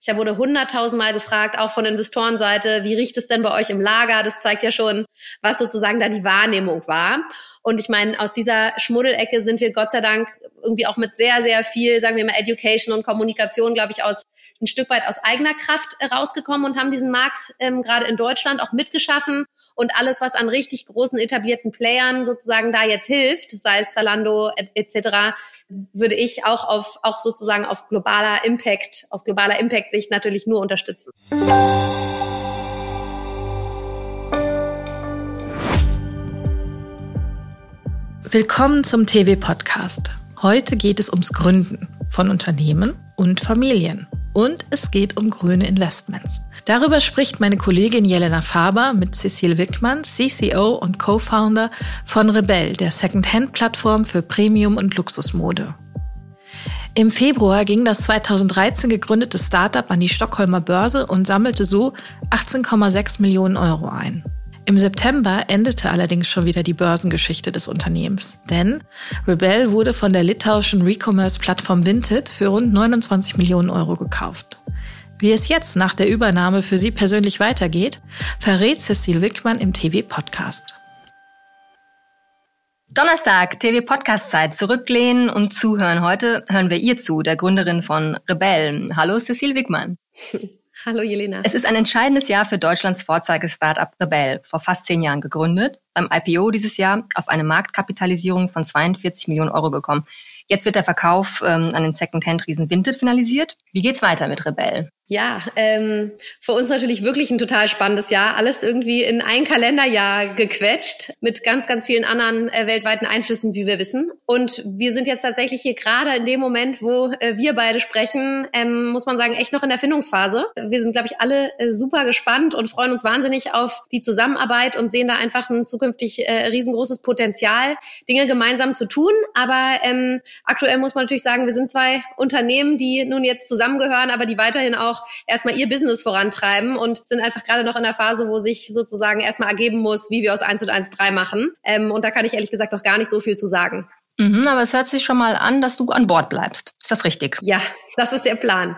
Ich wurde hunderttausendmal gefragt, auch von Investorenseite, wie riecht es denn bei euch im Lager? Das zeigt ja schon, was sozusagen da die Wahrnehmung war. Und ich meine, aus dieser Schmuddelecke sind wir Gott sei Dank irgendwie auch mit sehr, sehr viel, sagen wir mal, Education und Kommunikation, glaube ich, aus ein Stück weit aus eigener Kraft rausgekommen und haben diesen Markt ähm, gerade in Deutschland auch mitgeschaffen. Und alles, was an richtig großen etablierten Playern sozusagen da jetzt hilft, sei es Zalando etc., würde ich auch auf auch sozusagen auf globaler Impact, aus globaler Impact-Sicht natürlich nur unterstützen. Willkommen zum TV-Podcast. Heute geht es ums Gründen von Unternehmen und Familien. Und es geht um grüne Investments. Darüber spricht meine Kollegin Jelena Faber mit Cecil Wickmann, CCO und Co-Founder von Rebell, der Second-Hand-Plattform für Premium- und Luxusmode. Im Februar ging das 2013 gegründete Startup an die Stockholmer Börse und sammelte so 18,6 Millionen Euro ein. Im September endete allerdings schon wieder die Börsengeschichte des Unternehmens, denn Rebel wurde von der litauischen Recommerce-Plattform Vinted für rund 29 Millionen Euro gekauft. Wie es jetzt nach der Übernahme für Sie persönlich weitergeht, verrät Cecil Wickmann im TV-Podcast. Donnerstag, TV-Podcast-Zeit. Zurücklehnen und zuhören. Heute hören wir ihr zu, der Gründerin von Rebell. Hallo, Cecil Wickmann. Hallo Jelena. Es ist ein entscheidendes Jahr für Deutschlands Vorzeige-Startup Rebell, vor fast zehn Jahren gegründet, beim IPO dieses Jahr auf eine Marktkapitalisierung von 42 Millionen Euro gekommen. Jetzt wird der Verkauf ähm, an den Second-Hand-Riesen Vinted finalisiert. Wie geht's weiter mit Rebell? Ja, ähm, für uns natürlich wirklich ein total spannendes Jahr. Alles irgendwie in ein Kalenderjahr gequetscht mit ganz, ganz vielen anderen äh, weltweiten Einflüssen, wie wir wissen. Und wir sind jetzt tatsächlich hier gerade in dem Moment, wo äh, wir beide sprechen, ähm, muss man sagen, echt noch in der Findungsphase. Wir sind, glaube ich, alle äh, super gespannt und freuen uns wahnsinnig auf die Zusammenarbeit und sehen da einfach ein zukünftig äh, riesengroßes Potenzial, Dinge gemeinsam zu tun. Aber ähm, aktuell muss man natürlich sagen, wir sind zwei Unternehmen, die nun jetzt zusammengehören, aber die weiterhin auch erstmal ihr Business vorantreiben und sind einfach gerade noch in der Phase, wo sich sozusagen erstmal ergeben muss, wie wir aus 1 und 1 3 machen. Ähm, und da kann ich ehrlich gesagt noch gar nicht so viel zu sagen. Mhm, aber es hört sich schon mal an, dass du an Bord bleibst. Ist das richtig? Ja, das ist der Plan.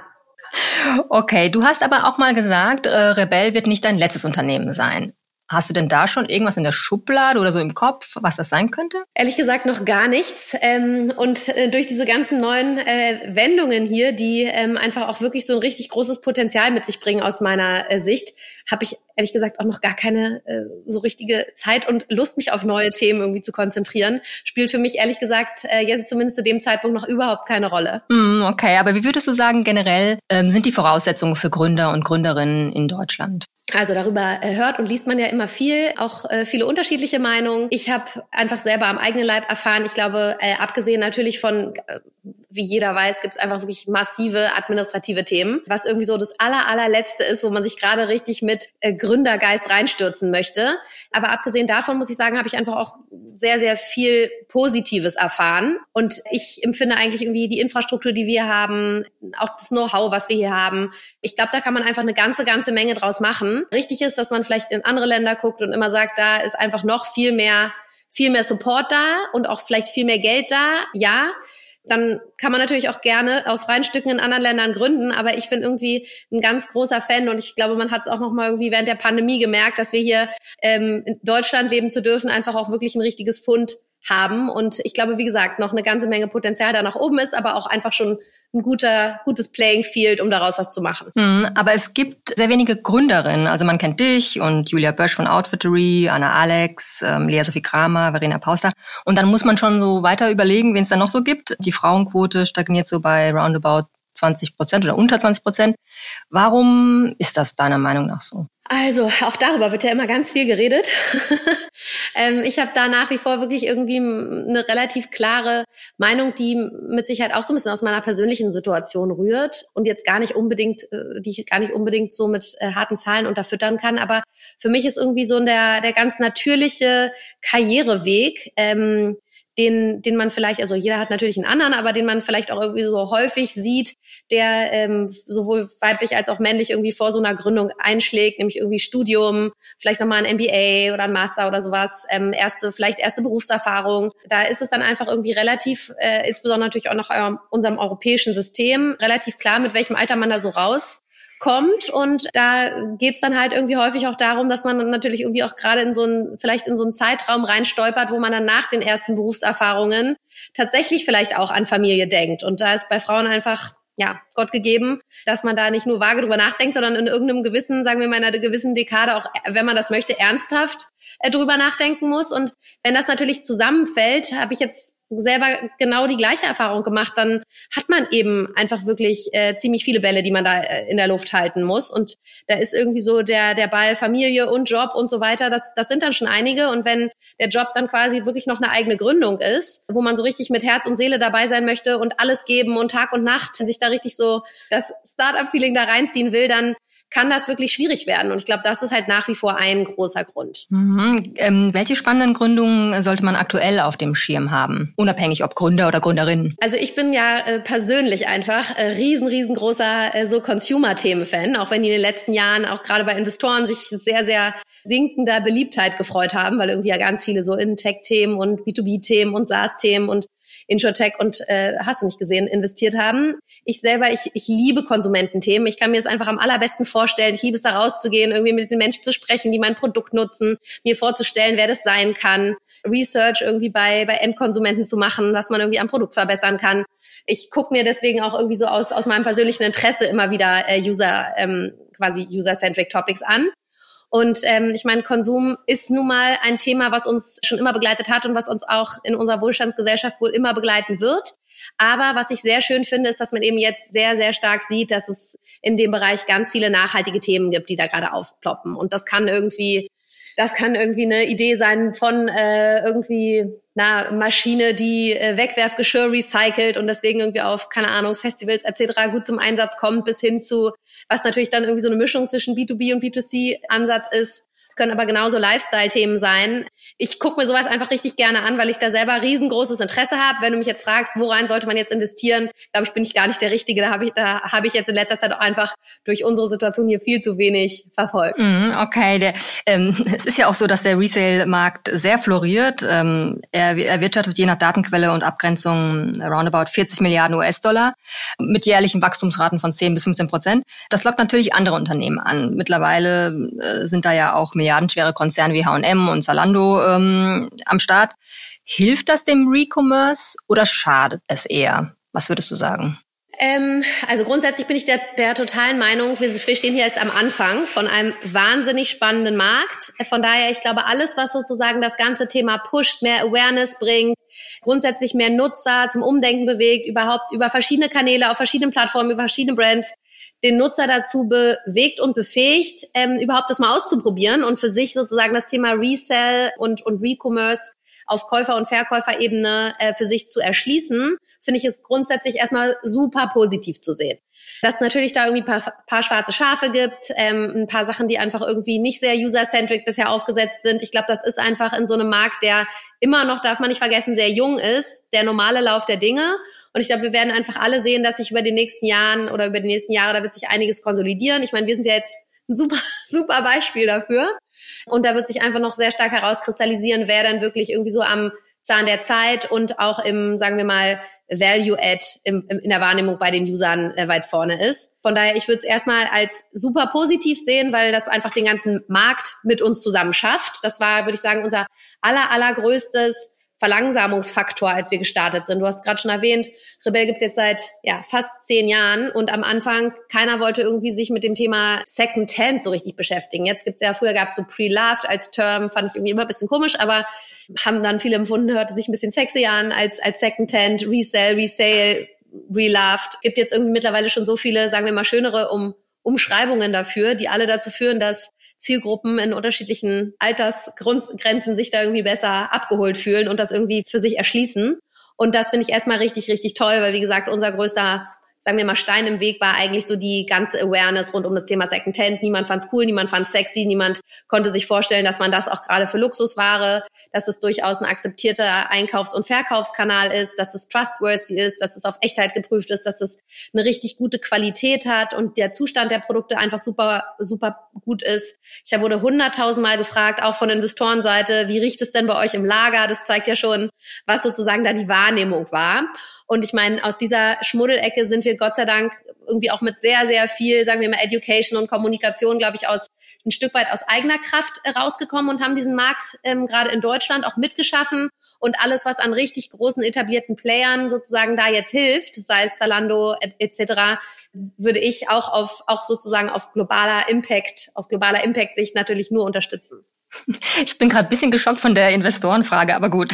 Okay, du hast aber auch mal gesagt, äh, Rebell wird nicht dein letztes Unternehmen sein. Hast du denn da schon irgendwas in der Schublade oder so im Kopf, was das sein könnte? Ehrlich gesagt noch gar nichts. Ähm, und äh, durch diese ganzen neuen äh, Wendungen hier, die ähm, einfach auch wirklich so ein richtig großes Potenzial mit sich bringen aus meiner äh, Sicht, habe ich ehrlich gesagt auch noch gar keine äh, so richtige Zeit und Lust, mich auf neue Themen irgendwie zu konzentrieren. Spielt für mich ehrlich gesagt äh, jetzt zumindest zu dem Zeitpunkt noch überhaupt keine Rolle. Mm, okay, aber wie würdest du sagen, generell ähm, sind die Voraussetzungen für Gründer und Gründerinnen in Deutschland? Also darüber äh, hört und liest man ja immer viel, auch äh, viele unterschiedliche Meinungen. Ich habe einfach selber am eigenen Leib erfahren. Ich glaube, äh, abgesehen natürlich von, äh, wie jeder weiß, gibt es einfach wirklich massive administrative Themen, was irgendwie so das aller, allerletzte ist, wo man sich gerade richtig mit äh, Gründergeist reinstürzen möchte. Aber abgesehen davon muss ich sagen, habe ich einfach auch sehr, sehr viel Positives erfahren. Und ich empfinde eigentlich irgendwie die Infrastruktur, die wir haben, auch das Know-how, was wir hier haben. Ich glaube, da kann man einfach eine ganze, ganze Menge draus machen. Richtig ist, dass man vielleicht in andere Länder guckt und immer sagt, da ist einfach noch viel mehr, viel mehr Support da und auch vielleicht viel mehr Geld da. Ja, dann kann man natürlich auch gerne aus freien Stücken in anderen Ländern gründen. Aber ich bin irgendwie ein ganz großer Fan und ich glaube, man hat es auch noch mal irgendwie während der Pandemie gemerkt, dass wir hier ähm, in Deutschland leben zu dürfen, einfach auch wirklich ein richtiges Fund haben. Und ich glaube, wie gesagt, noch eine ganze Menge Potenzial da nach oben ist, aber auch einfach schon ein guter, gutes Playing Field, um daraus was zu machen. Mhm, aber es gibt sehr wenige Gründerinnen. Also man kennt dich und Julia Bösch von Outfittery, Anna Alex, ähm, Lea Sophie Kramer, Verena Pauster. Und dann muss man schon so weiter überlegen, wen es da noch so gibt. Die Frauenquote stagniert so bei roundabout 20 Prozent oder unter 20 Prozent. Warum ist das deiner Meinung nach so? Also auch darüber wird ja immer ganz viel geredet. ähm, ich habe da nach wie vor wirklich irgendwie eine relativ klare Meinung, die mit Sicherheit auch so ein bisschen aus meiner persönlichen Situation rührt und jetzt gar nicht unbedingt, äh, die ich gar nicht unbedingt so mit äh, harten Zahlen unterfüttern kann. Aber für mich ist irgendwie so der, der ganz natürliche Karriereweg. Ähm, den, den man vielleicht, also jeder hat natürlich einen anderen, aber den man vielleicht auch irgendwie so häufig sieht, der ähm, sowohl weiblich als auch männlich irgendwie vor so einer Gründung einschlägt, nämlich irgendwie Studium, vielleicht nochmal ein MBA oder ein Master oder sowas, ähm, erste, vielleicht erste Berufserfahrung. Da ist es dann einfach irgendwie relativ, äh, insbesondere natürlich auch nach eurem, unserem europäischen System, relativ klar, mit welchem Alter man da so raus kommt und da geht's dann halt irgendwie häufig auch darum, dass man dann natürlich irgendwie auch gerade in so einen, vielleicht in so einen Zeitraum reinstolpert, wo man dann nach den ersten Berufserfahrungen tatsächlich vielleicht auch an Familie denkt. Und da ist bei Frauen einfach ja, Gott gegeben, dass man da nicht nur vage drüber nachdenkt, sondern in irgendeinem gewissen, sagen wir mal, in einer gewissen Dekade auch, wenn man das möchte, ernsthaft äh, drüber nachdenken muss. Und wenn das natürlich zusammenfällt, habe ich jetzt selber genau die gleiche Erfahrung gemacht, dann hat man eben einfach wirklich äh, ziemlich viele Bälle, die man da äh, in der Luft halten muss. Und da ist irgendwie so der, der Ball Familie und Job und so weiter, das, das sind dann schon einige. Und wenn der Job dann quasi wirklich noch eine eigene Gründung ist, wo man so richtig mit Herz und Seele dabei sein möchte und alles geben und Tag und Nacht sich da richtig so das Startup-Feeling da reinziehen will, dann kann das wirklich schwierig werden. Und ich glaube, das ist halt nach wie vor ein großer Grund. Mhm. Ähm, welche spannenden Gründungen sollte man aktuell auf dem Schirm haben? Unabhängig ob Gründer oder Gründerin. Also ich bin ja äh, persönlich einfach äh, riesen, riesengroßer äh, so Consumer-Themen-Fan, auch wenn die in den letzten Jahren auch gerade bei Investoren sich sehr, sehr sinkender Beliebtheit gefreut haben, weil irgendwie ja ganz viele so in Tech-Themen und B2B-Themen und SaaS-Themen und Insurtech und äh, hast du nicht gesehen, investiert haben. Ich selber, ich, ich liebe Konsumententhemen. Ich kann mir das einfach am allerbesten vorstellen. Ich liebe es da rauszugehen, irgendwie mit den Menschen zu sprechen, die mein Produkt nutzen, mir vorzustellen, wer das sein kann, Research irgendwie bei, bei Endkonsumenten zu machen, was man irgendwie am Produkt verbessern kann. Ich gucke mir deswegen auch irgendwie so aus, aus meinem persönlichen Interesse immer wieder äh, User, ähm, quasi User-Centric Topics an. Und ähm, ich meine, Konsum ist nun mal ein Thema, was uns schon immer begleitet hat und was uns auch in unserer Wohlstandsgesellschaft wohl immer begleiten wird. Aber was ich sehr schön finde, ist, dass man eben jetzt sehr, sehr stark sieht, dass es in dem Bereich ganz viele nachhaltige Themen gibt, die da gerade aufploppen. Und das kann irgendwie das kann irgendwie eine Idee sein von äh, irgendwie einer Maschine, die äh, Wegwerfgeschirr recycelt und deswegen irgendwie auf, keine Ahnung, Festivals etc. gut zum Einsatz kommt, bis hin zu, was natürlich dann irgendwie so eine Mischung zwischen B2B und B2C-Ansatz ist, können aber genauso Lifestyle-Themen sein. Ich gucke mir sowas einfach richtig gerne an, weil ich da selber riesengroßes Interesse habe. Wenn du mich jetzt fragst, worein sollte man jetzt investieren, glaube ich, bin ich gar nicht der Richtige. Da habe ich, da ich jetzt in letzter Zeit auch einfach durch unsere Situation hier viel zu wenig verfolgt. Mm, okay, der, ähm, es ist ja auch so, dass der Resale-Markt sehr floriert. Ähm, er erwirtschaftet je nach Datenquelle und Abgrenzung roundabout 40 Milliarden US-Dollar mit jährlichen Wachstumsraten von 10 bis 15 Prozent. Das lockt natürlich andere Unternehmen an. Mittlerweile äh, sind da ja auch milliardenschwere Konzerne wie H&M und Zalando ähm, am Start. Hilft das dem Recommerce oder schadet es eher? Was würdest du sagen? Ähm, also grundsätzlich bin ich der, der totalen Meinung, wir, wir stehen hier erst am Anfang von einem wahnsinnig spannenden Markt. Von daher, ich glaube, alles, was sozusagen das ganze Thema pusht, mehr Awareness bringt, grundsätzlich mehr Nutzer zum Umdenken bewegt, überhaupt über verschiedene Kanäle, auf verschiedenen Plattformen, über verschiedene Brands, den Nutzer dazu bewegt und befähigt, ähm, überhaupt das mal auszuprobieren und für sich sozusagen das Thema Resell und, und Recommerce auf Käufer- und Verkäuferebene äh, für sich zu erschließen, finde ich es grundsätzlich erstmal super positiv zu sehen. Dass es natürlich da irgendwie paar, paar schwarze Schafe gibt, ähm, ein paar Sachen, die einfach irgendwie nicht sehr user-centric bisher aufgesetzt sind. Ich glaube, das ist einfach in so einem Markt, der immer noch, darf man nicht vergessen, sehr jung ist, der normale Lauf der Dinge. Und ich glaube, wir werden einfach alle sehen, dass sich über die nächsten Jahren oder über die nächsten Jahre, da wird sich einiges konsolidieren. Ich meine, wir sind ja jetzt ein super, super Beispiel dafür. Und da wird sich einfach noch sehr stark herauskristallisieren, wer dann wirklich irgendwie so am Zahn der Zeit und auch im, sagen wir mal, Value-Add in der Wahrnehmung bei den Usern äh, weit vorne ist. Von daher, ich würde es erstmal als super positiv sehen, weil das einfach den ganzen Markt mit uns zusammen schafft. Das war, würde ich sagen, unser aller, allergrößtes Verlangsamungsfaktor, als wir gestartet sind. Du hast gerade schon erwähnt, Rebell gibt's jetzt seit ja, fast zehn Jahren und am Anfang keiner wollte irgendwie sich mit dem Thema Second Hand so richtig beschäftigen. Jetzt gibt's ja, früher gab's so Pre-Loved als Term, fand ich irgendwie immer ein bisschen komisch, aber haben dann viele empfunden, hörte sich ein bisschen sexy an als, als Second Hand, Resell, Resale, Reloved. Gibt jetzt irgendwie mittlerweile schon so viele, sagen wir mal, schönere um, Umschreibungen dafür, die alle dazu führen, dass Zielgruppen in unterschiedlichen Altersgrenzen sich da irgendwie besser abgeholt fühlen und das irgendwie für sich erschließen. Und das finde ich erstmal richtig, richtig toll, weil wie gesagt, unser größter sagen wir mal, Stein im Weg war eigentlich so die ganze Awareness rund um das Thema Secondhand. Niemand fand's cool, niemand fand's sexy, niemand konnte sich vorstellen, dass man das auch gerade für Luxusware, dass es durchaus ein akzeptierter Einkaufs- und Verkaufskanal ist, dass es trustworthy ist, dass es auf Echtheit geprüft ist, dass es eine richtig gute Qualität hat und der Zustand der Produkte einfach super, super gut ist. Ich wurde hunderttausendmal gefragt, auch von Investorenseite, wie riecht es denn bei euch im Lager? Das zeigt ja schon, was sozusagen da die Wahrnehmung war. Und ich meine, aus dieser Schmuddelecke sind wir Gott sei Dank irgendwie auch mit sehr, sehr viel, sagen wir mal, Education und Kommunikation, glaube ich, aus ein Stück weit aus eigener Kraft äh, rausgekommen und haben diesen Markt ähm, gerade in Deutschland auch mitgeschaffen. Und alles, was an richtig großen etablierten Playern sozusagen da jetzt hilft, sei es Zalando etc., würde ich auch auf auch sozusagen auf globaler Impact, aus globaler Impact-Sicht natürlich nur unterstützen. Ich bin gerade ein bisschen geschockt von der Investorenfrage, aber gut.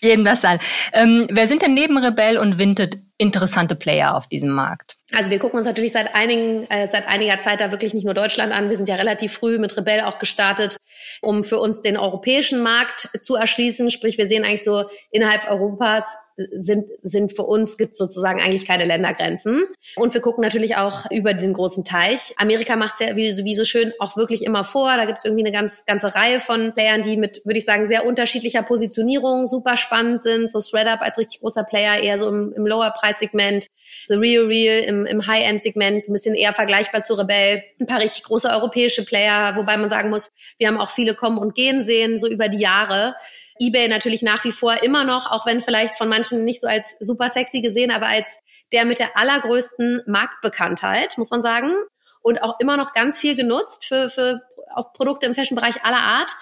Jedem das sein. Ähm, wer sind denn neben Rebell und Vinted interessante Player auf diesem Markt? Also wir gucken uns natürlich seit einigen, äh, seit einiger Zeit da wirklich nicht nur Deutschland an. Wir sind ja relativ früh mit Rebell auch gestartet, um für uns den europäischen Markt zu erschließen. Sprich, wir sehen eigentlich so innerhalb Europas sind, sind für uns gibt sozusagen eigentlich keine Ländergrenzen. Und wir gucken natürlich auch über den großen Teich. Amerika macht es ja wie, wie so schön auch wirklich immer vor. Da gibt es irgendwie eine ganz, ganze Reihe von Playern, die mit, würde ich sagen, sehr unterschiedlicher Positionierung super spannend sind. So ThreadUp als richtig großer Player, eher so im, im Lower-Preis-Segment. The Real Real im, im High-End-Segment, ein bisschen eher vergleichbar zu Rebell. Ein paar richtig große europäische Player, wobei man sagen muss, wir haben auch viele kommen und gehen sehen, so über die Jahre eBay natürlich nach wie vor immer noch, auch wenn vielleicht von manchen nicht so als super sexy gesehen, aber als der mit der allergrößten Marktbekanntheit, muss man sagen. Und auch immer noch ganz viel genutzt für, für auch Produkte im Fashion-Bereich aller Art.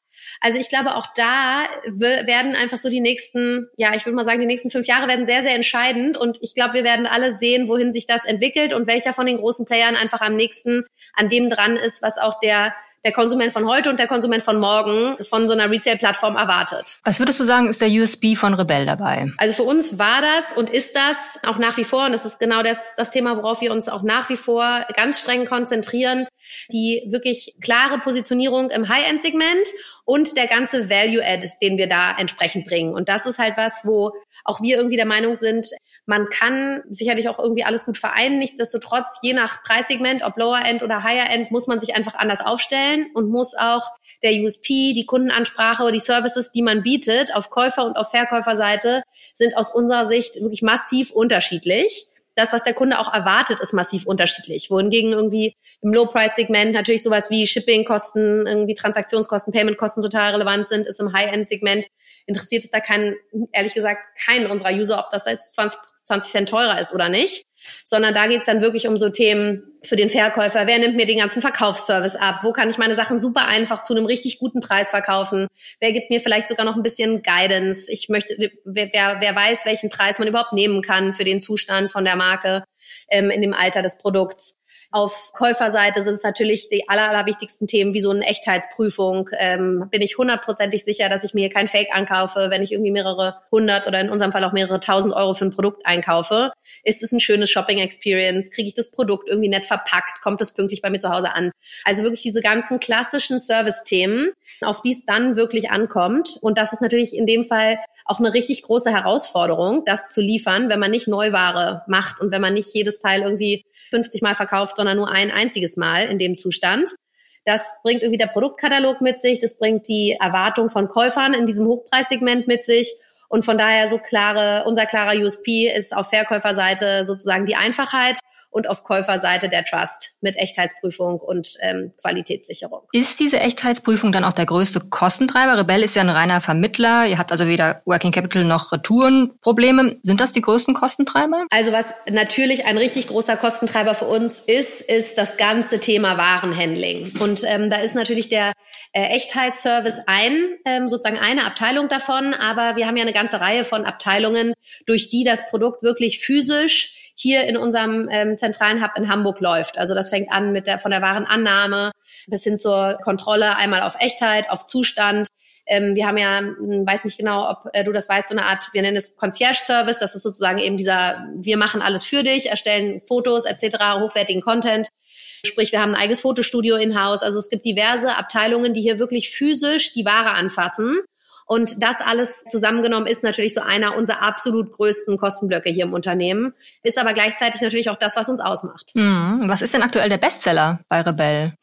Also ich glaube, auch da werden einfach so die nächsten, ja, ich würde mal sagen, die nächsten fünf Jahre werden sehr, sehr entscheidend. Und ich glaube, wir werden alle sehen, wohin sich das entwickelt und welcher von den großen Playern einfach am nächsten an dem dran ist, was auch der der Konsument von heute und der Konsument von morgen von so einer Resale-Plattform erwartet. Was würdest du sagen, ist der USB von Rebell dabei? Also für uns war das und ist das auch nach wie vor, und das ist genau das, das Thema, worauf wir uns auch nach wie vor ganz streng konzentrieren, die wirklich klare Positionierung im High-End-Segment und der ganze Value-Add, den wir da entsprechend bringen. Und das ist halt was, wo auch wir irgendwie der Meinung sind, man kann sicherlich auch irgendwie alles gut vereinen. Nichtsdestotrotz, je nach Preissegment, ob Lower End oder Higher End, muss man sich einfach anders aufstellen und muss auch der USP, die Kundenansprache oder die Services, die man bietet, auf Käufer- und auf Verkäuferseite, sind aus unserer Sicht wirklich massiv unterschiedlich das, was der Kunde auch erwartet, ist massiv unterschiedlich. Wohingegen irgendwie im Low-Price-Segment natürlich sowas wie Shipping-Kosten, irgendwie Transaktionskosten, Payment-Kosten total relevant sind, ist im High-End-Segment interessiert es da keinen, ehrlich gesagt, keinen unserer User, ob das jetzt 20 20 Cent teurer ist oder nicht, sondern da geht's dann wirklich um so Themen für den Verkäufer. Wer nimmt mir den ganzen Verkaufsservice ab? Wo kann ich meine Sachen super einfach zu einem richtig guten Preis verkaufen? Wer gibt mir vielleicht sogar noch ein bisschen Guidance? Ich möchte, wer, wer, wer weiß, welchen Preis man überhaupt nehmen kann für den Zustand von der Marke ähm, in dem Alter des Produkts. Auf Käuferseite sind es natürlich die aller, allerwichtigsten Themen, wie so eine Echtheitsprüfung. Ähm, bin ich hundertprozentig sicher, dass ich mir kein Fake ankaufe, wenn ich irgendwie mehrere hundert oder in unserem Fall auch mehrere tausend Euro für ein Produkt einkaufe. Ist es ein schönes Shopping-Experience? Kriege ich das Produkt irgendwie nett verpackt? Kommt es pünktlich bei mir zu Hause an? Also wirklich diese ganzen klassischen Service-Themen, auf die es dann wirklich ankommt. Und das ist natürlich in dem Fall auch eine richtig große Herausforderung, das zu liefern, wenn man nicht Neuware macht und wenn man nicht jedes Teil irgendwie 50 Mal verkauft, sondern nur ein einziges Mal in dem Zustand. Das bringt irgendwie der Produktkatalog mit sich, das bringt die Erwartung von Käufern in diesem Hochpreissegment mit sich. Und von daher so klare, unser klarer USP ist auf Verkäuferseite sozusagen die Einfachheit und auf Käuferseite der Trust mit Echtheitsprüfung und ähm, Qualitätssicherung. Ist diese Echtheitsprüfung dann auch der größte Kostentreiber? Rebell ist ja ein reiner Vermittler. Ihr habt also weder Working Capital noch Retourenprobleme. Sind das die größten Kostentreiber? Also was natürlich ein richtig großer Kostentreiber für uns ist, ist das ganze Thema Warenhandling. Und ähm, da ist natürlich der äh, Echtheitsservice ein, ähm, sozusagen eine Abteilung davon. Aber wir haben ja eine ganze Reihe von Abteilungen, durch die das Produkt wirklich physisch hier in unserem ähm, zentralen Hub in Hamburg läuft. Also das fängt an mit der von der Warenannahme bis hin zur Kontrolle einmal auf Echtheit, auf Zustand. Ähm, wir haben ja, hm, weiß nicht genau, ob äh, du das weißt, so eine Art, wir nennen es Concierge Service. Das ist sozusagen eben dieser, wir machen alles für dich, erstellen Fotos etc., hochwertigen Content. Sprich, wir haben ein eigenes Fotostudio in-house. Also es gibt diverse Abteilungen, die hier wirklich physisch die Ware anfassen und das alles zusammengenommen ist natürlich so einer unserer absolut größten Kostenblöcke hier im Unternehmen, ist aber gleichzeitig natürlich auch das, was uns ausmacht. Mhm. Was ist denn aktuell der Bestseller bei Rebell?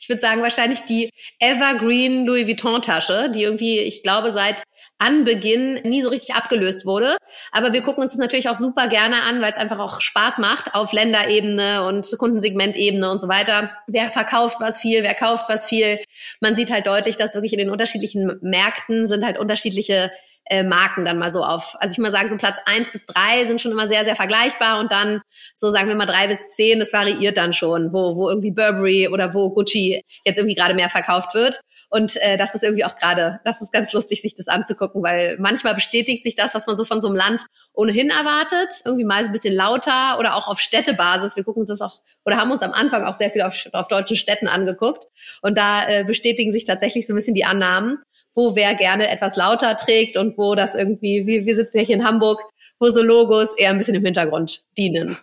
Ich würde sagen wahrscheinlich die Evergreen Louis Vuitton Tasche, die irgendwie, ich glaube, seit Anbeginn nie so richtig abgelöst wurde. Aber wir gucken uns das natürlich auch super gerne an, weil es einfach auch Spaß macht auf Länderebene und Kundensegmentebene und so weiter. Wer verkauft was viel, wer kauft was viel. Man sieht halt deutlich, dass wirklich in den unterschiedlichen Märkten sind halt unterschiedliche äh, Marken dann mal so auf. Also ich mal sagen, so Platz eins bis drei sind schon immer sehr, sehr vergleichbar und dann so sagen wir mal drei bis zehn, das variiert dann schon, wo, wo irgendwie Burberry oder wo Gucci jetzt irgendwie gerade mehr verkauft wird. Und äh, das ist irgendwie auch gerade, das ist ganz lustig, sich das anzugucken, weil manchmal bestätigt sich das, was man so von so einem Land ohnehin erwartet. Irgendwie mal so ein bisschen lauter oder auch auf Städtebasis. Wir gucken uns das auch oder haben uns am Anfang auch sehr viel auf, auf deutschen Städten angeguckt. Und da äh, bestätigen sich tatsächlich so ein bisschen die Annahmen wo wer gerne etwas lauter trägt und wo das irgendwie, wir, wir sitzen ja hier in Hamburg, wo so Logos eher ein bisschen im Hintergrund dienen.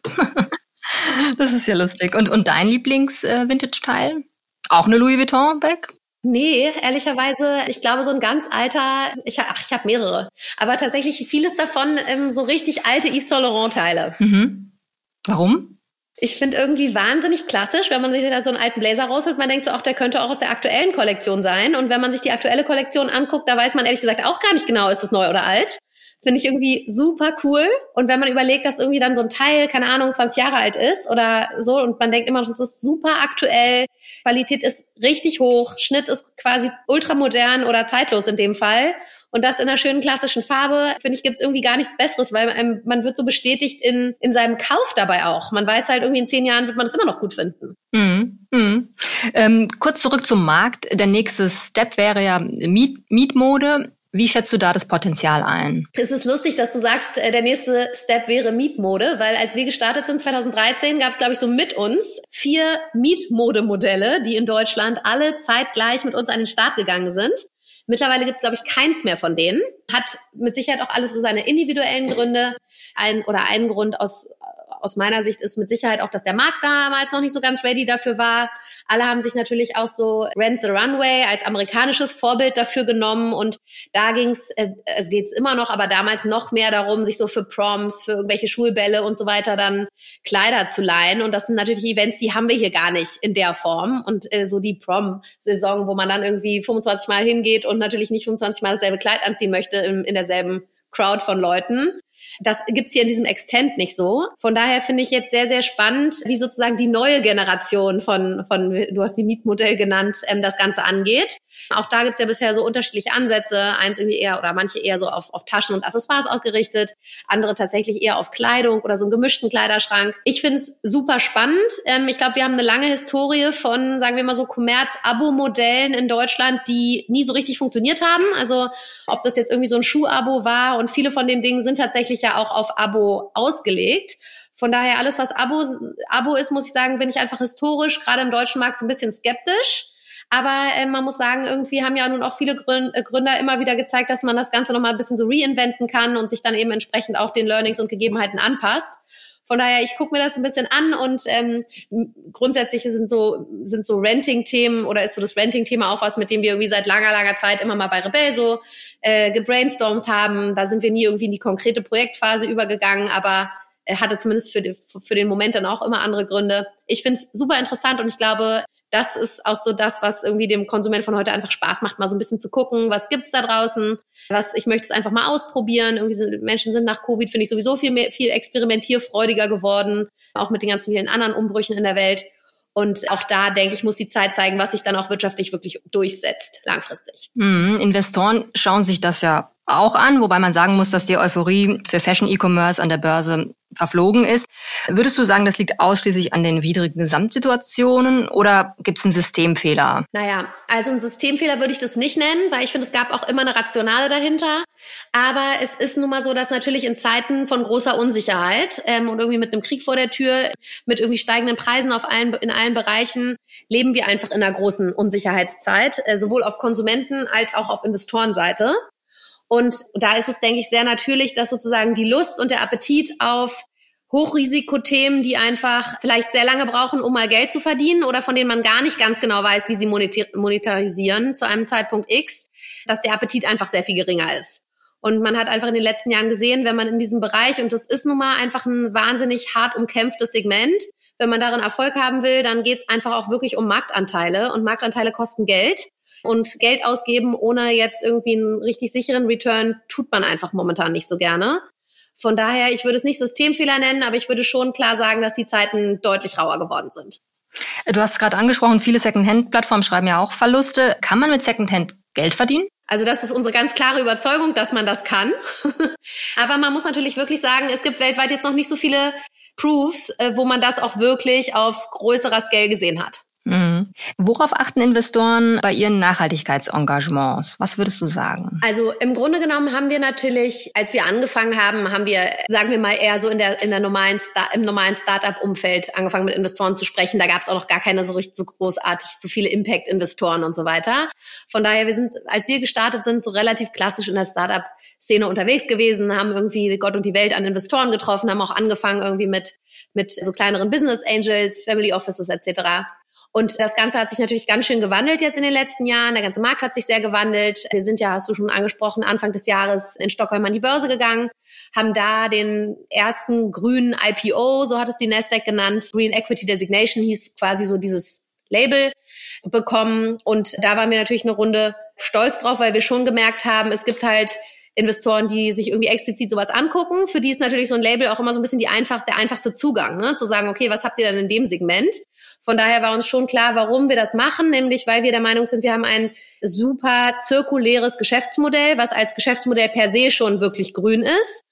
das ist ja lustig. Und, und dein Lieblings-Vintage-Teil? Auch eine Louis Vuitton-Bag? Nee, ehrlicherweise, ich glaube, so ein ganz alter, ich, ach, ich habe mehrere. Aber tatsächlich vieles davon ähm, so richtig alte Yves Saint Laurent-Teile. Mhm. Warum? Ich finde irgendwie wahnsinnig klassisch, wenn man sich da so einen alten Blazer rausholt. Man denkt so, auch der könnte auch aus der aktuellen Kollektion sein. Und wenn man sich die aktuelle Kollektion anguckt, da weiß man ehrlich gesagt auch gar nicht genau, ist es neu oder alt. Finde ich irgendwie super cool. Und wenn man überlegt, dass irgendwie dann so ein Teil, keine Ahnung, 20 Jahre alt ist oder so und man denkt immer, das ist super aktuell, Qualität ist richtig hoch, Schnitt ist quasi ultramodern oder zeitlos in dem Fall. Und das in einer schönen klassischen Farbe, finde ich, gibt es irgendwie gar nichts Besseres, weil man, man wird so bestätigt in, in seinem Kauf dabei auch. Man weiß halt, irgendwie in zehn Jahren wird man das immer noch gut finden. Mhm. Mhm. Ähm, kurz zurück zum Markt. Der nächste Step wäre ja Miet Mietmode. Wie schätzt du da das Potenzial ein? Es ist lustig, dass du sagst, äh, der nächste Step wäre Mietmode, weil als wir gestartet sind 2013, gab es, glaube ich, so mit uns vier Mietmodemodelle, die in Deutschland alle zeitgleich mit uns an den Start gegangen sind. Mittlerweile gibt es, glaube ich, keins mehr von denen. Hat mit Sicherheit auch alles so seine individuellen Gründe. Ein oder ein Grund aus aus meiner Sicht ist mit Sicherheit auch, dass der Markt damals noch nicht so ganz ready dafür war. Alle haben sich natürlich auch so Rent the Runway als amerikanisches Vorbild dafür genommen und da ging's, äh, es geht's immer noch, aber damals noch mehr darum, sich so für Proms, für irgendwelche Schulbälle und so weiter dann Kleider zu leihen und das sind natürlich Events, die haben wir hier gar nicht in der Form und äh, so die Prom-Saison, wo man dann irgendwie 25 Mal hingeht und natürlich nicht 25 Mal dasselbe Kleid anziehen möchte in, in derselben Crowd von Leuten. Das gibt's hier in diesem Extent nicht so. Von daher finde ich jetzt sehr, sehr spannend, wie sozusagen die neue Generation von, von du hast die Mietmodell genannt, ähm, das Ganze angeht. Auch da gibt's ja bisher so unterschiedliche Ansätze. Eins irgendwie eher oder manche eher so auf, auf Taschen und Accessoires ausgerichtet, andere tatsächlich eher auf Kleidung oder so einen gemischten Kleiderschrank. Ich finde es super spannend. Ähm, ich glaube, wir haben eine lange Historie von, sagen wir mal so, Kommerz-Abo-Modellen in Deutschland, die nie so richtig funktioniert haben. Also ob das jetzt irgendwie so ein Schuh-Abo war und viele von den Dingen sind tatsächlich ja auch auf Abo ausgelegt. Von daher alles, was Abo, Abo ist, muss ich sagen, bin ich einfach historisch, gerade im deutschen Markt, so ein bisschen skeptisch. Aber äh, man muss sagen, irgendwie haben ja nun auch viele äh, Gründer immer wieder gezeigt, dass man das Ganze nochmal ein bisschen so reinventen kann und sich dann eben entsprechend auch den Learnings und Gegebenheiten anpasst. Von daher, ich gucke mir das ein bisschen an und ähm, grundsätzlich sind so sind so Renting-Themen oder ist so das Renting-Thema auch was, mit dem wir irgendwie seit langer, langer Zeit immer mal bei Rebell so äh, gebrainstormt haben. Da sind wir nie irgendwie in die konkrete Projektphase übergegangen, aber er hatte zumindest für, die, für den Moment dann auch immer andere Gründe. Ich finde es super interessant und ich glaube, das ist auch so das, was irgendwie dem Konsument von heute einfach Spaß macht, mal so ein bisschen zu gucken, was gibt's da draußen, was ich möchte es einfach mal ausprobieren. Irgendwie sind Menschen sind nach Covid finde ich sowieso viel mehr, viel experimentierfreudiger geworden, auch mit den ganzen vielen anderen Umbrüchen in der Welt. Und auch da, denke ich, muss die Zeit zeigen, was sich dann auch wirtschaftlich wirklich durchsetzt, langfristig. Mhm. Investoren schauen sich das ja auch an, wobei man sagen muss, dass die Euphorie für Fashion E-Commerce an der Börse verflogen ist. Würdest du sagen, das liegt ausschließlich an den widrigen Gesamtsituationen oder gibt es einen Systemfehler? Naja, also einen Systemfehler würde ich das nicht nennen, weil ich finde, es gab auch immer eine Rationale dahinter. Aber es ist nun mal so, dass natürlich in Zeiten von großer Unsicherheit ähm, und irgendwie mit einem Krieg vor der Tür, mit irgendwie steigenden Preisen auf allen, in allen Bereichen, leben wir einfach in einer großen Unsicherheitszeit, äh, sowohl auf Konsumenten als auch auf Investorenseite. Und da ist es, denke ich, sehr natürlich, dass sozusagen die Lust und der Appetit auf Hochrisikothemen, die einfach vielleicht sehr lange brauchen, um mal Geld zu verdienen oder von denen man gar nicht ganz genau weiß, wie sie monetarisieren zu einem Zeitpunkt X, dass der Appetit einfach sehr viel geringer ist. Und man hat einfach in den letzten Jahren gesehen, wenn man in diesem Bereich, und das ist nun mal einfach ein wahnsinnig hart umkämpftes Segment, wenn man darin Erfolg haben will, dann geht es einfach auch wirklich um Marktanteile. Und Marktanteile kosten Geld. Und Geld ausgeben ohne jetzt irgendwie einen richtig sicheren Return tut man einfach momentan nicht so gerne. Von daher, ich würde es nicht Systemfehler nennen, aber ich würde schon klar sagen, dass die Zeiten deutlich rauer geworden sind. Du hast gerade angesprochen, viele Secondhand-Plattformen schreiben ja auch Verluste. Kann man mit Secondhand Geld verdienen? Also das ist unsere ganz klare Überzeugung, dass man das kann. Aber man muss natürlich wirklich sagen, es gibt weltweit jetzt noch nicht so viele Proofs, äh, wo man das auch wirklich auf größerer Scale gesehen hat. Mhm. Worauf achten Investoren bei ihren Nachhaltigkeitsengagements? Was würdest du sagen? Also im Grunde genommen haben wir natürlich, als wir angefangen haben, haben wir, sagen wir mal, eher so in der, in der normalen, im normalen Startup-Umfeld angefangen mit Investoren zu sprechen. Da gab es auch noch gar keine so richtig so großartig, so viele Impact-Investoren und so weiter. Von daher, wir sind, als wir gestartet sind, so relativ klassisch in der Startup Szene unterwegs gewesen, haben irgendwie Gott und die Welt an Investoren getroffen, haben auch angefangen irgendwie mit, mit so kleineren Business Angels, Family Offices etc. Und das Ganze hat sich natürlich ganz schön gewandelt jetzt in den letzten Jahren. Der ganze Markt hat sich sehr gewandelt. Wir sind ja, hast du schon angesprochen, Anfang des Jahres in Stockholm an die Börse gegangen, haben da den ersten grünen IPO, so hat es die Nasdaq genannt, Green Equity Designation hieß quasi so dieses Label bekommen. Und da waren wir natürlich eine Runde stolz drauf, weil wir schon gemerkt haben, es gibt halt Investoren, die sich irgendwie explizit sowas angucken. Für die ist natürlich so ein Label auch immer so ein bisschen die einfach, der einfachste Zugang, ne? zu sagen, okay, was habt ihr denn in dem Segment? Von daher war uns schon klar, warum wir das machen, nämlich weil wir der Meinung sind, wir haben ein super zirkuläres Geschäftsmodell, was als Geschäftsmodell per se schon wirklich grün ist.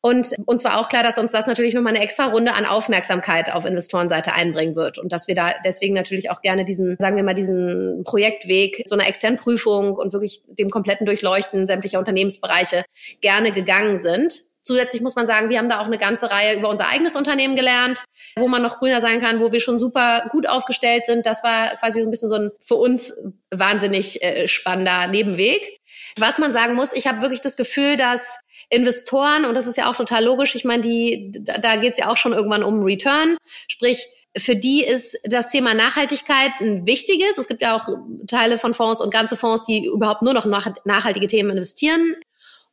Und uns war auch klar, dass uns das natürlich nochmal eine extra Runde an Aufmerksamkeit auf Investorenseite einbringen wird. Und dass wir da deswegen natürlich auch gerne diesen, sagen wir mal, diesen Projektweg, so einer externen Prüfung und wirklich dem kompletten Durchleuchten sämtlicher Unternehmensbereiche gerne gegangen sind. Zusätzlich muss man sagen, wir haben da auch eine ganze Reihe über unser eigenes Unternehmen gelernt, wo man noch grüner sein kann, wo wir schon super gut aufgestellt sind. Das war quasi so ein bisschen so ein für uns wahnsinnig äh, spannender Nebenweg. Was man sagen muss, ich habe wirklich das Gefühl, dass Investoren, und das ist ja auch total logisch, ich meine, die, da, da geht es ja auch schon irgendwann um Return, sprich, für die ist das Thema Nachhaltigkeit ein wichtiges. Es gibt ja auch Teile von Fonds und ganze Fonds, die überhaupt nur noch nachhaltige Themen investieren.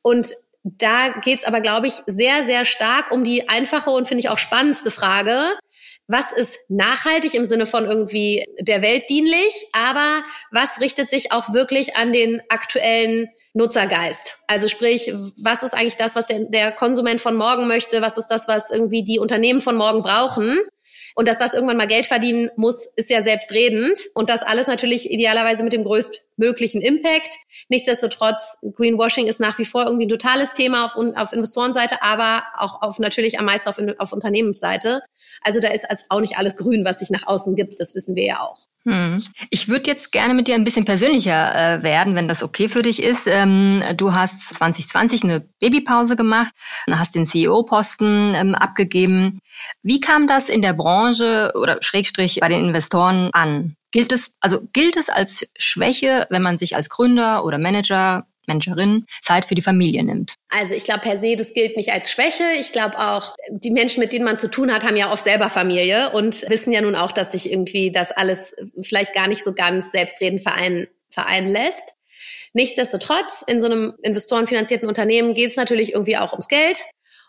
Und da geht's aber, glaube ich, sehr, sehr stark um die einfache und finde ich auch spannendste Frage. Was ist nachhaltig im Sinne von irgendwie der Welt dienlich, aber was richtet sich auch wirklich an den aktuellen Nutzergeist. Also sprich, was ist eigentlich das, was der, der Konsument von morgen möchte? Was ist das, was irgendwie die Unternehmen von morgen brauchen? Und dass das irgendwann mal Geld verdienen muss, ist ja selbstredend. Und das alles natürlich idealerweise mit dem größtmöglichen Impact. Nichtsdestotrotz, Greenwashing ist nach wie vor irgendwie ein totales Thema auf, auf Investorenseite, aber auch auf natürlich am meisten auf, auf Unternehmensseite. Also da ist als auch nicht alles grün, was sich nach außen gibt. Das wissen wir ja auch. Hm. Ich würde jetzt gerne mit dir ein bisschen persönlicher äh, werden, wenn das okay für dich ist. Ähm, du hast 2020 eine Babypause gemacht, hast den CEO-Posten ähm, abgegeben. Wie kam das in der Branche oder Schrägstrich bei den Investoren an? Gilt es, also gilt es als Schwäche, wenn man sich als Gründer oder Manager Managerin Zeit für die Familie nimmt. Also ich glaube per se, das gilt nicht als Schwäche. Ich glaube auch, die Menschen, mit denen man zu tun hat, haben ja oft selber Familie und wissen ja nun auch, dass sich irgendwie das alles vielleicht gar nicht so ganz selbstredend vereinen, vereinen lässt. Nichtsdestotrotz, in so einem investorenfinanzierten Unternehmen geht es natürlich irgendwie auch ums Geld.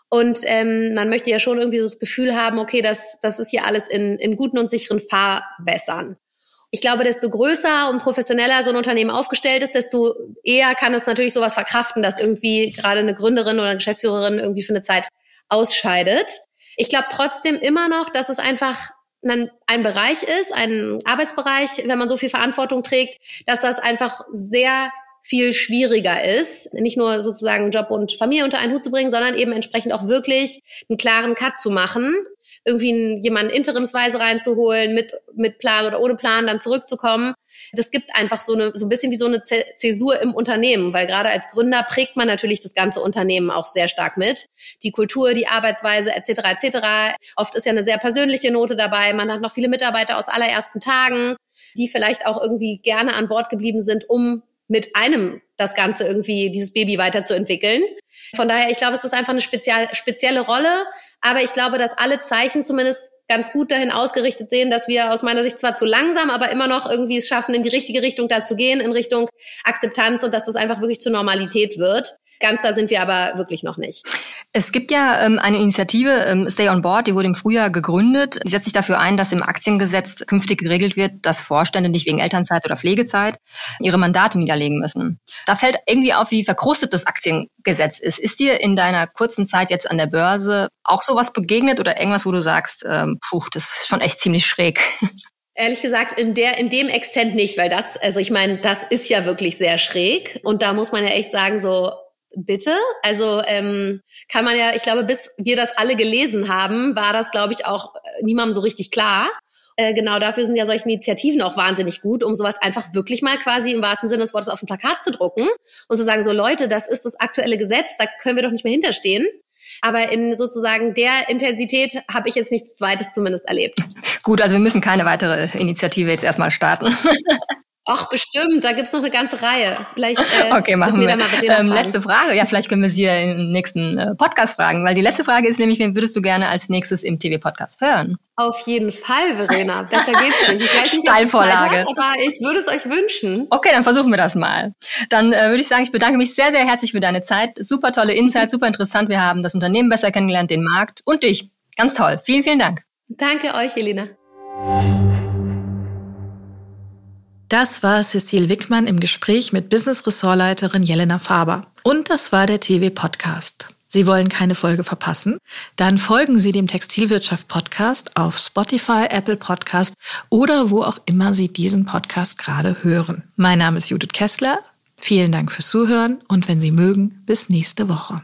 Und ähm, man möchte ja schon irgendwie so das Gefühl haben, okay, das, das ist hier alles in, in guten und sicheren Fahrwässern. Ich glaube, desto größer und professioneller so ein Unternehmen aufgestellt ist, desto eher kann es natürlich sowas verkraften, dass irgendwie gerade eine Gründerin oder eine Geschäftsführerin irgendwie für eine Zeit ausscheidet. Ich glaube trotzdem immer noch, dass es einfach ein, ein Bereich ist, ein Arbeitsbereich, wenn man so viel Verantwortung trägt, dass das einfach sehr viel schwieriger ist, nicht nur sozusagen Job und Familie unter einen Hut zu bringen, sondern eben entsprechend auch wirklich einen klaren Cut zu machen irgendwie jemanden interimsweise reinzuholen, mit, mit Plan oder ohne Plan dann zurückzukommen. Das gibt einfach so eine, so ein bisschen wie so eine Zäsur im Unternehmen, weil gerade als Gründer prägt man natürlich das ganze Unternehmen auch sehr stark mit. Die Kultur, die Arbeitsweise etc. etc. Oft ist ja eine sehr persönliche Note dabei. Man hat noch viele Mitarbeiter aus allerersten Tagen, die vielleicht auch irgendwie gerne an Bord geblieben sind, um mit einem das Ganze irgendwie, dieses Baby weiterzuentwickeln. Von daher, ich glaube, es ist einfach eine spezial, spezielle Rolle. Aber ich glaube, dass alle Zeichen zumindest ganz gut dahin ausgerichtet sehen, dass wir aus meiner Sicht zwar zu langsam, aber immer noch irgendwie es schaffen, in die richtige Richtung da zu gehen, in Richtung Akzeptanz und dass das einfach wirklich zur Normalität wird. Ganz da sind wir aber wirklich noch nicht. Es gibt ja ähm, eine Initiative, ähm, Stay on Board, die wurde im Frühjahr gegründet. Die setzt sich dafür ein, dass im Aktiengesetz künftig geregelt wird, dass Vorstände nicht wegen Elternzeit oder Pflegezeit ihre Mandate niederlegen müssen. Da fällt irgendwie auf, wie verkrustet das Aktiengesetz ist. Ist dir in deiner kurzen Zeit jetzt an der Börse auch sowas begegnet oder irgendwas, wo du sagst, ähm, puh, das ist schon echt ziemlich schräg? Ehrlich gesagt, in der, in dem Extent nicht, weil das, also ich meine, das ist ja wirklich sehr schräg. Und da muss man ja echt sagen, so, bitte. Also ähm, kann man ja, ich glaube, bis wir das alle gelesen haben, war das, glaube ich, auch niemandem so richtig klar. Äh, genau dafür sind ja solche Initiativen auch wahnsinnig gut, um sowas einfach wirklich mal quasi im wahrsten Sinne des Wortes auf ein Plakat zu drucken und zu sagen, so Leute, das ist das aktuelle Gesetz, da können wir doch nicht mehr hinterstehen. Aber in sozusagen der Intensität habe ich jetzt nichts Zweites zumindest erlebt. Gut, also wir müssen keine weitere Initiative jetzt erstmal starten. Ach, bestimmt, da gibt's noch eine ganze Reihe. Vielleicht äh, okay, machen wir. wir. Ähm, letzte Frage, ja, vielleicht können wir sie ja im nächsten äh, Podcast fragen, weil die letzte Frage ist nämlich, wen würdest du gerne als nächstes im TV-Podcast hören? Auf jeden Fall, Verena. Besser geht's nicht. Ich weiß nicht, Steilvorlage. Hat, aber ich würde es euch wünschen. Okay, dann versuchen wir das mal. Dann äh, würde ich sagen, ich bedanke mich sehr, sehr herzlich für deine Zeit. Super tolle Insights, super interessant. Wir haben das Unternehmen besser kennengelernt, den Markt und dich. Ganz toll. Vielen, vielen Dank. Danke euch, Elina. Das war Cecile Wickmann im Gespräch mit Business-Ressortleiterin Jelena Faber. Und das war der TV-Podcast. Sie wollen keine Folge verpassen? Dann folgen Sie dem Textilwirtschaft-Podcast auf Spotify, Apple Podcast oder wo auch immer Sie diesen Podcast gerade hören. Mein Name ist Judith Kessler. Vielen Dank fürs Zuhören und wenn Sie mögen, bis nächste Woche.